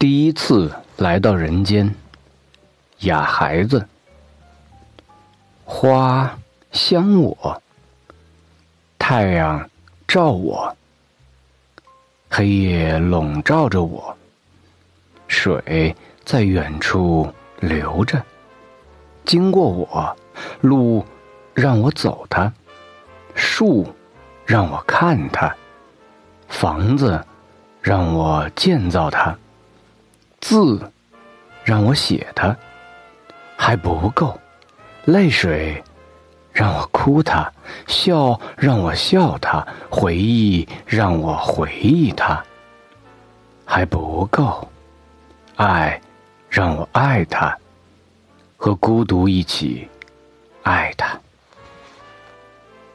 第一次来到人间，哑孩子，花香我，太阳照我，黑夜笼罩着我，水在远处流着，经过我，路让我走它，树让我看它，房子让我建造它。字让我写它还不够，泪水让我哭它，笑让我笑它，回忆让我回忆它还不够，爱让我爱它，和孤独一起爱它。